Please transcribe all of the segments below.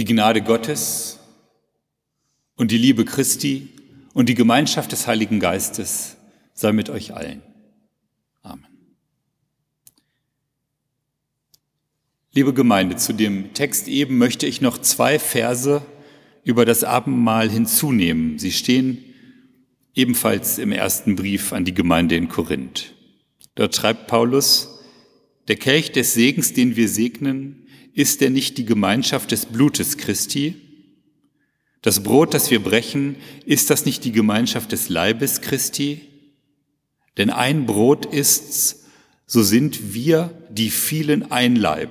Die Gnade Gottes und die Liebe Christi und die Gemeinschaft des Heiligen Geistes sei mit euch allen. Amen. Liebe Gemeinde, zu dem Text eben möchte ich noch zwei Verse über das Abendmahl hinzunehmen. Sie stehen ebenfalls im ersten Brief an die Gemeinde in Korinth. Dort schreibt Paulus, der Kelch des Segens, den wir segnen, ist er nicht die Gemeinschaft des Blutes Christi? Das Brot, das wir brechen, ist das nicht die Gemeinschaft des Leibes Christi? Denn ein Brot ist's, so sind wir die vielen ein Leib,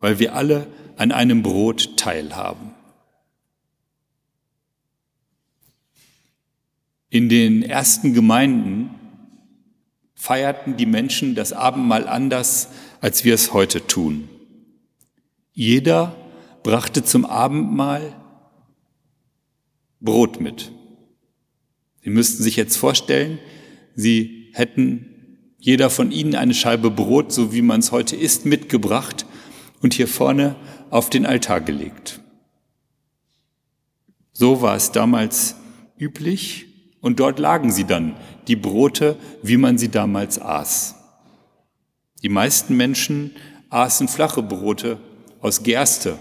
weil wir alle an einem Brot teilhaben. In den ersten Gemeinden feierten die Menschen das Abendmahl anders, als wir es heute tun. Jeder brachte zum Abendmahl Brot mit. Sie müssten sich jetzt vorstellen, Sie hätten jeder von Ihnen eine Scheibe Brot, so wie man es heute isst, mitgebracht und hier vorne auf den Altar gelegt. So war es damals üblich und dort lagen sie dann, die Brote, wie man sie damals aß. Die meisten Menschen aßen flache Brote aus Gerste,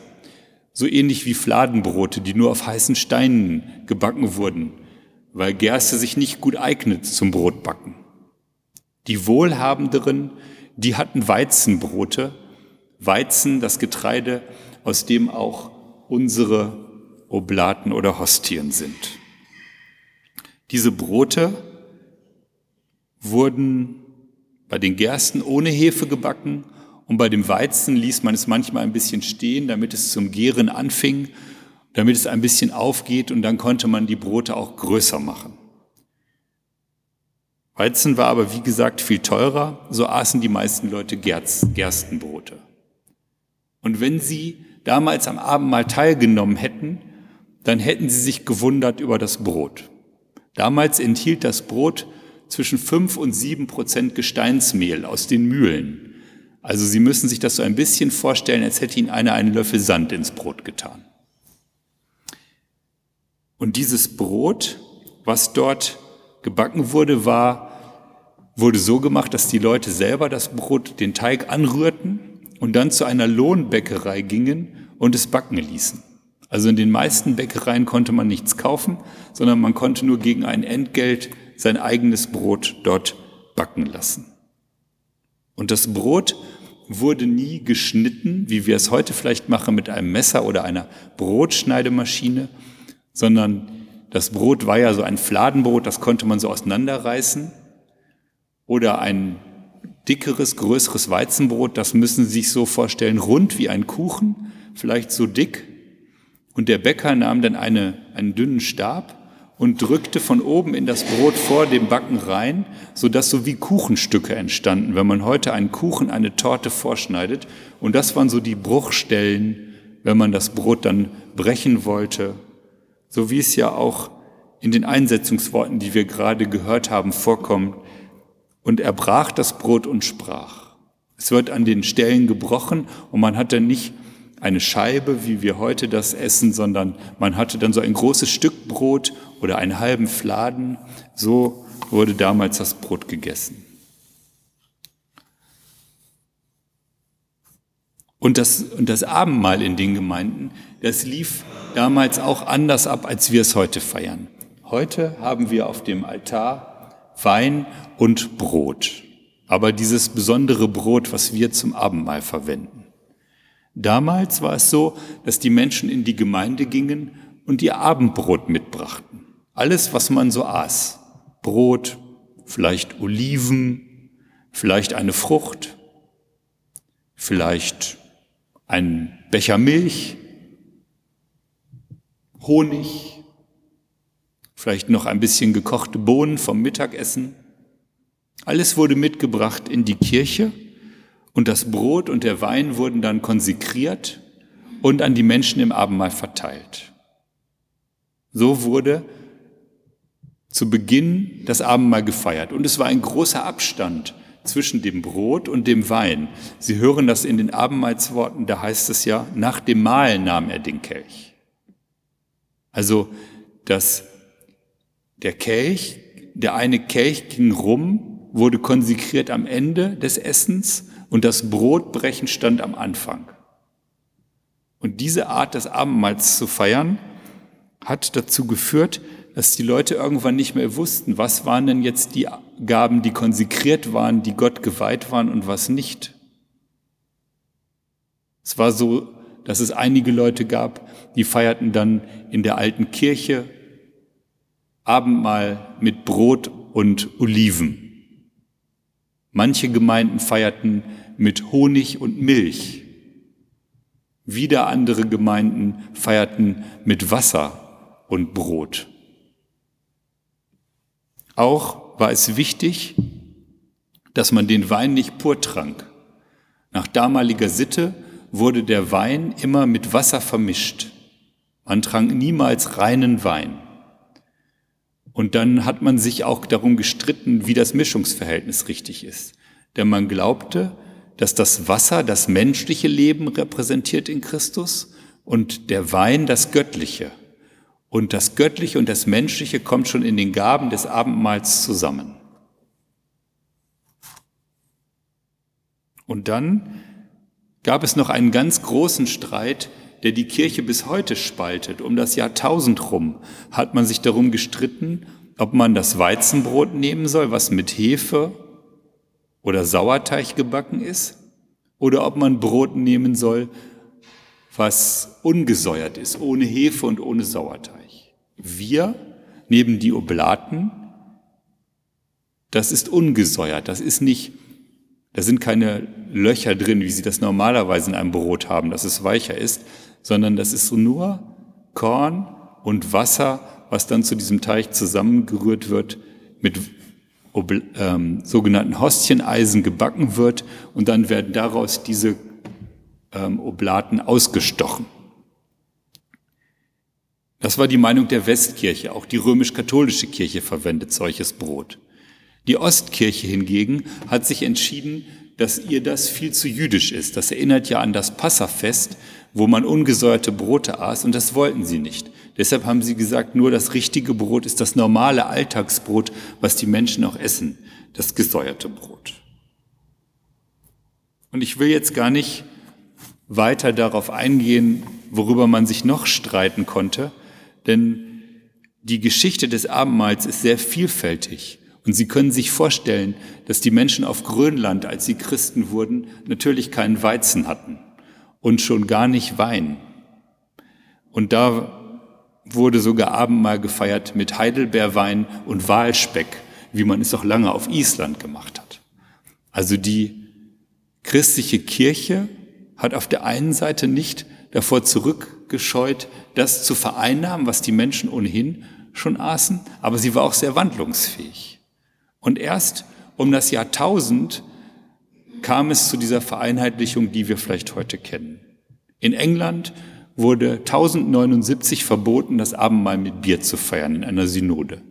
so ähnlich wie Fladenbrote, die nur auf heißen Steinen gebacken wurden, weil Gerste sich nicht gut eignet zum Brotbacken. Die Wohlhabenderen, die hatten Weizenbrote, Weizen, das Getreide, aus dem auch unsere Oblaten oder Hostien sind. Diese Brote wurden bei den Gersten ohne Hefe gebacken und bei dem Weizen ließ man es manchmal ein bisschen stehen, damit es zum Gären anfing, damit es ein bisschen aufgeht und dann konnte man die Brote auch größer machen. Weizen war aber wie gesagt viel teurer, so aßen die meisten Leute Gerstenbrote. Und wenn sie damals am Abend mal teilgenommen hätten, dann hätten sie sich gewundert über das Brot. Damals enthielt das Brot zwischen fünf und sieben Prozent Gesteinsmehl aus den Mühlen. Also Sie müssen sich das so ein bisschen vorstellen, als hätte Ihnen einer einen Löffel Sand ins Brot getan. Und dieses Brot, was dort gebacken wurde, war, wurde so gemacht, dass die Leute selber das Brot, den Teig anrührten und dann zu einer Lohnbäckerei gingen und es backen ließen. Also in den meisten Bäckereien konnte man nichts kaufen, sondern man konnte nur gegen ein Entgelt sein eigenes Brot dort backen lassen. Und das Brot wurde nie geschnitten, wie wir es heute vielleicht machen mit einem Messer oder einer Brotschneidemaschine, sondern das Brot war ja so ein Fladenbrot, das konnte man so auseinanderreißen. Oder ein dickeres, größeres Weizenbrot, das müssen Sie sich so vorstellen, rund wie ein Kuchen, vielleicht so dick. Und der Bäcker nahm dann eine, einen dünnen Stab und drückte von oben in das Brot vor dem Backen rein, sodass so wie Kuchenstücke entstanden, wenn man heute einen Kuchen, eine Torte vorschneidet. Und das waren so die Bruchstellen, wenn man das Brot dann brechen wollte, so wie es ja auch in den Einsetzungsworten, die wir gerade gehört haben, vorkommt. Und er brach das Brot und sprach. Es wird an den Stellen gebrochen und man hat dann nicht eine Scheibe, wie wir heute das essen, sondern man hatte dann so ein großes Stück Brot oder einen halben Fladen. So wurde damals das Brot gegessen. Und das, und das Abendmahl in den Gemeinden, das lief damals auch anders ab, als wir es heute feiern. Heute haben wir auf dem Altar Wein und Brot. Aber dieses besondere Brot, was wir zum Abendmahl verwenden. Damals war es so, dass die Menschen in die Gemeinde gingen und ihr Abendbrot mitbrachten. Alles, was man so aß. Brot, vielleicht Oliven, vielleicht eine Frucht, vielleicht ein Becher Milch, Honig, vielleicht noch ein bisschen gekochte Bohnen vom Mittagessen. Alles wurde mitgebracht in die Kirche und das Brot und der Wein wurden dann konsekriert und an die Menschen im Abendmahl verteilt. So wurde zu Beginn das Abendmahl gefeiert. Und es war ein großer Abstand zwischen dem Brot und dem Wein. Sie hören das in den Abendmahlsworten, da heißt es ja, nach dem Mahl nahm er den Kelch. Also, dass der Kelch, der eine Kelch ging rum, wurde konsekriert am Ende des Essens und das Brotbrechen stand am Anfang. Und diese Art des Abendmahls zu feiern, hat dazu geführt, dass die Leute irgendwann nicht mehr wussten, was waren denn jetzt die Gaben, die konsekriert waren, die Gott geweiht waren und was nicht. Es war so, dass es einige Leute gab, die feierten dann in der alten Kirche Abendmahl mit Brot und Oliven. Manche Gemeinden feierten mit Honig und Milch. Wieder andere Gemeinden feierten mit Wasser und Brot. Auch war es wichtig, dass man den Wein nicht pur trank. Nach damaliger Sitte wurde der Wein immer mit Wasser vermischt. Man trank niemals reinen Wein. Und dann hat man sich auch darum gestritten, wie das Mischungsverhältnis richtig ist. Denn man glaubte, dass das Wasser das menschliche Leben repräsentiert in Christus und der Wein das göttliche. Und das Göttliche und das Menschliche kommt schon in den Gaben des Abendmahls zusammen. Und dann gab es noch einen ganz großen Streit, der die Kirche bis heute spaltet. Um das Jahrtausend rum hat man sich darum gestritten, ob man das Weizenbrot nehmen soll, was mit Hefe oder Sauerteig gebacken ist, oder ob man Brot nehmen soll, was ungesäuert ist, ohne Hefe und ohne Sauerteig. Wir nehmen die Oblaten, das ist ungesäuert, das ist nicht, da sind keine Löcher drin, wie Sie das normalerweise in einem Brot haben, dass es weicher ist, sondern das ist nur Korn und Wasser, was dann zu diesem Teig zusammengerührt wird, mit ähm, sogenannten Hostieneisen gebacken wird und dann werden daraus diese ähm, Oblaten ausgestochen. Das war die Meinung der Westkirche. Auch die römisch-katholische Kirche verwendet solches Brot. Die Ostkirche hingegen hat sich entschieden, dass ihr das viel zu jüdisch ist. Das erinnert ja an das Passafest, wo man ungesäuerte Brote aß und das wollten sie nicht. Deshalb haben sie gesagt, nur das richtige Brot ist das normale Alltagsbrot, was die Menschen auch essen, das gesäuerte Brot. Und ich will jetzt gar nicht weiter darauf eingehen, worüber man sich noch streiten konnte, denn die Geschichte des Abendmahls ist sehr vielfältig. Und Sie können sich vorstellen, dass die Menschen auf Grönland, als sie Christen wurden, natürlich keinen Weizen hatten und schon gar nicht Wein. Und da wurde sogar Abendmahl gefeiert mit Heidelbeerwein und Walspeck, wie man es auch lange auf Island gemacht hat. Also die christliche Kirche hat auf der einen Seite nicht davor zurückgescheut, das zu vereinnahmen, was die Menschen ohnehin schon aßen, aber sie war auch sehr wandlungsfähig. Und erst um das Jahrtausend kam es zu dieser Vereinheitlichung, die wir vielleicht heute kennen. In England wurde 1079 verboten, das Abendmahl mit Bier zu feiern in einer Synode.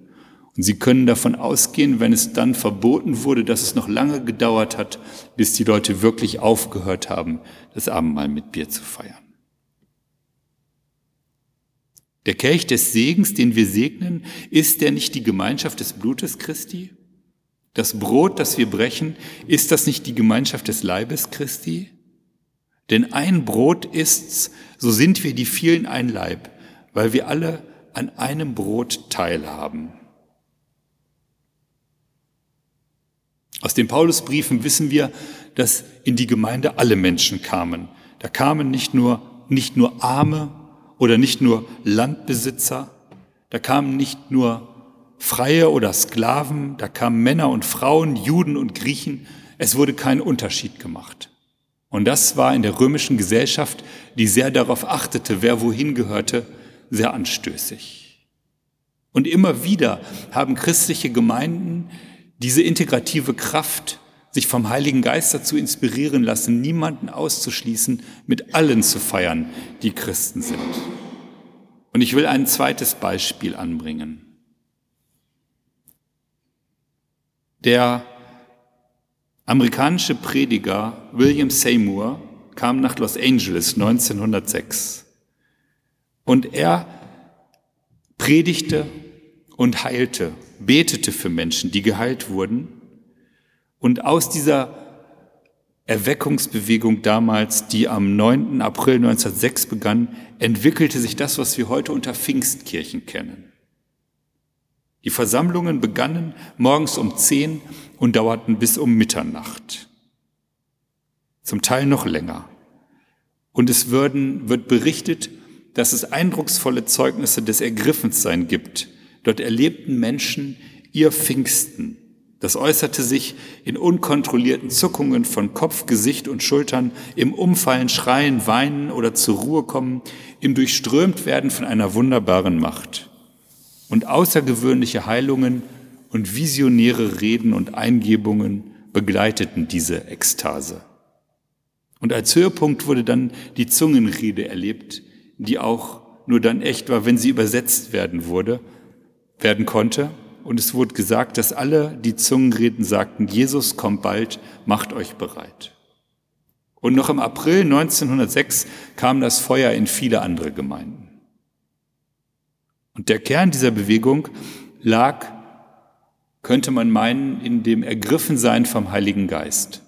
Und Sie können davon ausgehen, wenn es dann verboten wurde, dass es noch lange gedauert hat, bis die Leute wirklich aufgehört haben, das Abendmahl mit Bier zu feiern. Der Kelch des Segens, den wir segnen, ist der nicht die Gemeinschaft des Blutes Christi? Das Brot, das wir brechen, ist das nicht die Gemeinschaft des Leibes Christi? Denn ein Brot ist's, so sind wir die vielen ein Leib, weil wir alle an einem Brot teilhaben. Aus den Paulusbriefen wissen wir, dass in die Gemeinde alle Menschen kamen. Da kamen nicht nur, nicht nur Arme, oder nicht nur Landbesitzer, da kamen nicht nur Freie oder Sklaven, da kamen Männer und Frauen, Juden und Griechen, es wurde kein Unterschied gemacht. Und das war in der römischen Gesellschaft, die sehr darauf achtete, wer wohin gehörte, sehr anstößig. Und immer wieder haben christliche Gemeinden diese integrative Kraft sich vom Heiligen Geist dazu inspirieren lassen, niemanden auszuschließen, mit allen zu feiern, die Christen sind. Und ich will ein zweites Beispiel anbringen. Der amerikanische Prediger William Seymour kam nach Los Angeles 1906 und er predigte und heilte, betete für Menschen, die geheilt wurden. Und aus dieser Erweckungsbewegung damals, die am 9. April 1906 begann, entwickelte sich das, was wir heute unter Pfingstkirchen kennen. Die Versammlungen begannen morgens um 10 und dauerten bis um Mitternacht. Zum Teil noch länger. Und es würden, wird berichtet, dass es eindrucksvolle Zeugnisse des Ergriffensein gibt. Dort erlebten Menschen ihr Pfingsten. Das äußerte sich in unkontrollierten Zuckungen von Kopf, Gesicht und Schultern, im Umfallen, Schreien, Weinen oder zur Ruhe kommen, im Durchströmtwerden von einer wunderbaren Macht. Und außergewöhnliche Heilungen und visionäre Reden und Eingebungen begleiteten diese Ekstase. Und als Höhepunkt wurde dann die Zungenrede erlebt, die auch nur dann echt war, wenn sie übersetzt werden wurde, werden konnte. Und es wurde gesagt, dass alle, die Zungenreden sagten, Jesus kommt bald, macht euch bereit. Und noch im April 1906 kam das Feuer in viele andere Gemeinden. Und der Kern dieser Bewegung lag, könnte man meinen, in dem Ergriffensein vom Heiligen Geist.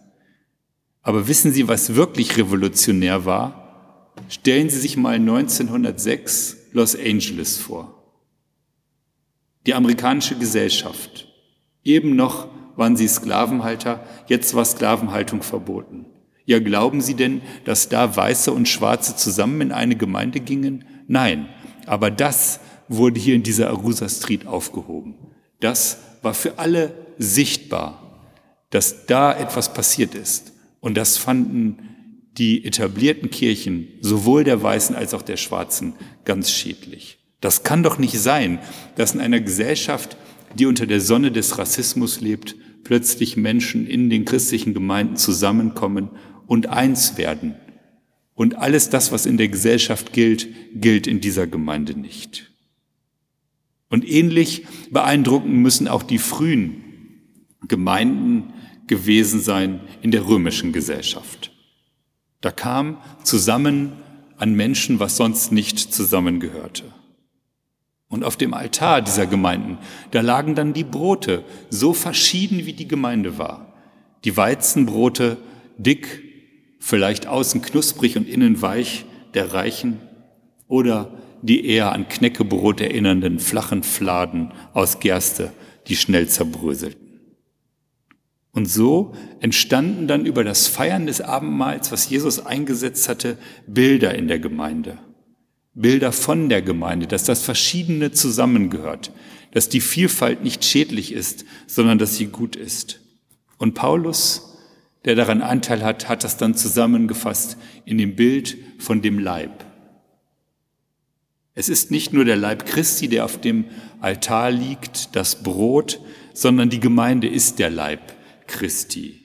Aber wissen Sie, was wirklich revolutionär war? Stellen Sie sich mal 1906 Los Angeles vor. Die amerikanische Gesellschaft. Eben noch waren sie Sklavenhalter, jetzt war Sklavenhaltung verboten. Ja, glauben Sie denn, dass da Weiße und Schwarze zusammen in eine Gemeinde gingen? Nein, aber das wurde hier in dieser Arusa Street aufgehoben. Das war für alle sichtbar, dass da etwas passiert ist. Und das fanden die etablierten Kirchen, sowohl der Weißen als auch der Schwarzen, ganz schädlich. Das kann doch nicht sein, dass in einer Gesellschaft, die unter der Sonne des Rassismus lebt, plötzlich Menschen in den christlichen Gemeinden zusammenkommen und eins werden. Und alles das, was in der Gesellschaft gilt, gilt in dieser Gemeinde nicht. Und ähnlich beeindruckend müssen auch die frühen Gemeinden gewesen sein in der römischen Gesellschaft. Da kam zusammen an Menschen, was sonst nicht zusammengehörte. Und auf dem Altar dieser Gemeinden, da lagen dann die Brote, so verschieden wie die Gemeinde war. Die Weizenbrote, dick, vielleicht außen knusprig und innen weich, der Reichen, oder die eher an Knäckebrot erinnernden flachen Fladen aus Gerste, die schnell zerbröselten. Und so entstanden dann über das Feiern des Abendmahls, was Jesus eingesetzt hatte, Bilder in der Gemeinde. Bilder von der Gemeinde, dass das Verschiedene zusammengehört, dass die Vielfalt nicht schädlich ist, sondern dass sie gut ist. Und Paulus, der daran Anteil hat, hat das dann zusammengefasst in dem Bild von dem Leib. Es ist nicht nur der Leib Christi, der auf dem Altar liegt, das Brot, sondern die Gemeinde ist der Leib Christi.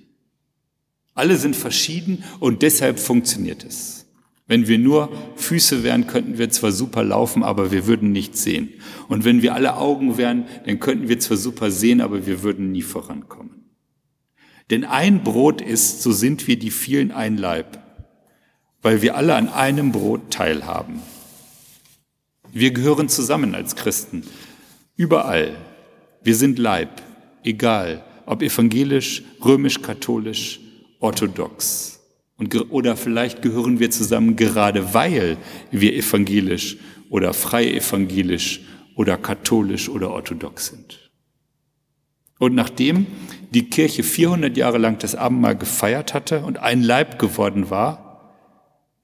Alle sind verschieden und deshalb funktioniert es. Wenn wir nur Füße wären, könnten wir zwar super laufen, aber wir würden nichts sehen. Und wenn wir alle Augen wären, dann könnten wir zwar super sehen, aber wir würden nie vorankommen. Denn ein Brot ist, so sind wir die vielen ein Leib, weil wir alle an einem Brot teilhaben. Wir gehören zusammen als Christen, überall. Wir sind Leib, egal ob evangelisch, römisch-katholisch, orthodox. Und, oder vielleicht gehören wir zusammen gerade weil wir evangelisch oder frei evangelisch oder katholisch oder orthodox sind. Und nachdem die Kirche 400 Jahre lang das Abendmahl gefeiert hatte und ein Leib geworden war,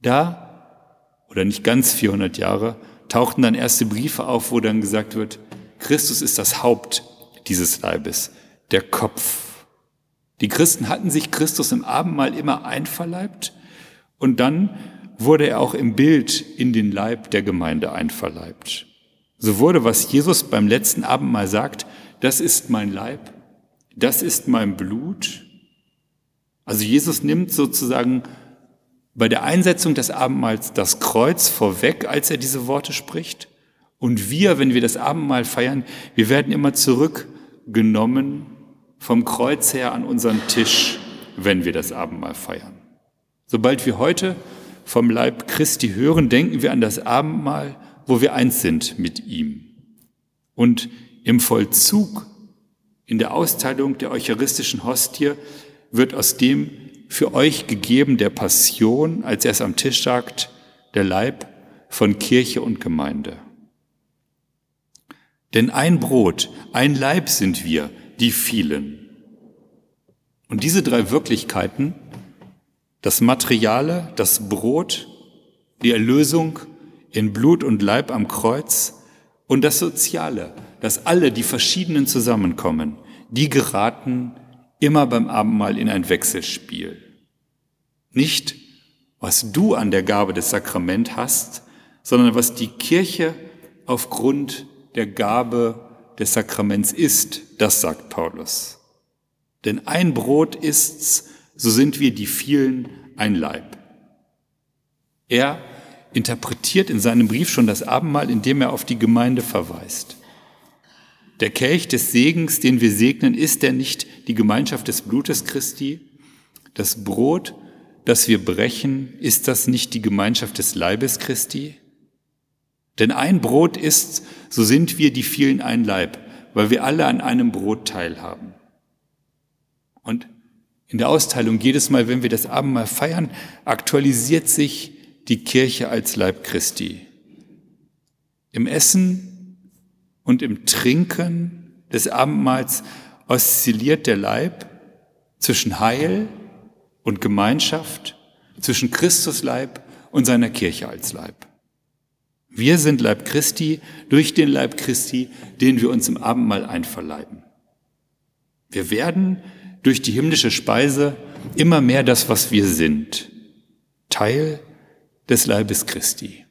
da, oder nicht ganz 400 Jahre, tauchten dann erste Briefe auf, wo dann gesagt wird, Christus ist das Haupt dieses Leibes der Kopf. Die Christen hatten sich Christus im Abendmahl immer einverleibt und dann wurde er auch im Bild in den Leib der Gemeinde einverleibt. So wurde, was Jesus beim letzten Abendmahl sagt, das ist mein Leib, das ist mein Blut. Also Jesus nimmt sozusagen bei der Einsetzung des Abendmahls das Kreuz vorweg, als er diese Worte spricht. Und wir, wenn wir das Abendmahl feiern, wir werden immer zurückgenommen vom Kreuz her an unseren Tisch wenn wir das Abendmahl feiern. Sobald wir heute vom Leib Christi hören, denken wir an das Abendmahl, wo wir eins sind mit ihm. Und im Vollzug, in der Austeilung der eucharistischen Hostie, wird aus dem für euch gegeben der Passion, als er es am Tisch sagt, der Leib von Kirche und Gemeinde. Denn ein Brot, ein Leib sind wir, die vielen. Und diese drei Wirklichkeiten, das Materiale, das Brot, die Erlösung in Blut und Leib am Kreuz und das Soziale, dass alle die verschiedenen zusammenkommen, die geraten immer beim Abendmahl in ein Wechselspiel. Nicht, was du an der Gabe des Sakrament hast, sondern was die Kirche aufgrund der Gabe des Sakraments ist, das sagt Paulus. Denn ein Brot ist's, so sind wir die vielen ein Leib. Er interpretiert in seinem Brief schon das Abendmahl, indem er auf die Gemeinde verweist. Der Kelch des Segens, den wir segnen, ist der nicht die Gemeinschaft des Blutes Christi? Das Brot, das wir brechen, ist das nicht die Gemeinschaft des Leibes Christi? Denn ein Brot ist, so sind wir die vielen ein Leib, weil wir alle an einem Brot teilhaben. Und in der Austeilung jedes Mal, wenn wir das Abendmahl feiern, aktualisiert sich die Kirche als Leib Christi. Im Essen und im Trinken des Abendmahls oszilliert der Leib zwischen Heil und Gemeinschaft, zwischen Christusleib und seiner Kirche als Leib. Wir sind Leib Christi durch den Leib Christi, den wir uns im Abendmahl einverleiben. Wir werden durch die himmlische Speise immer mehr das, was wir sind, Teil des Leibes Christi.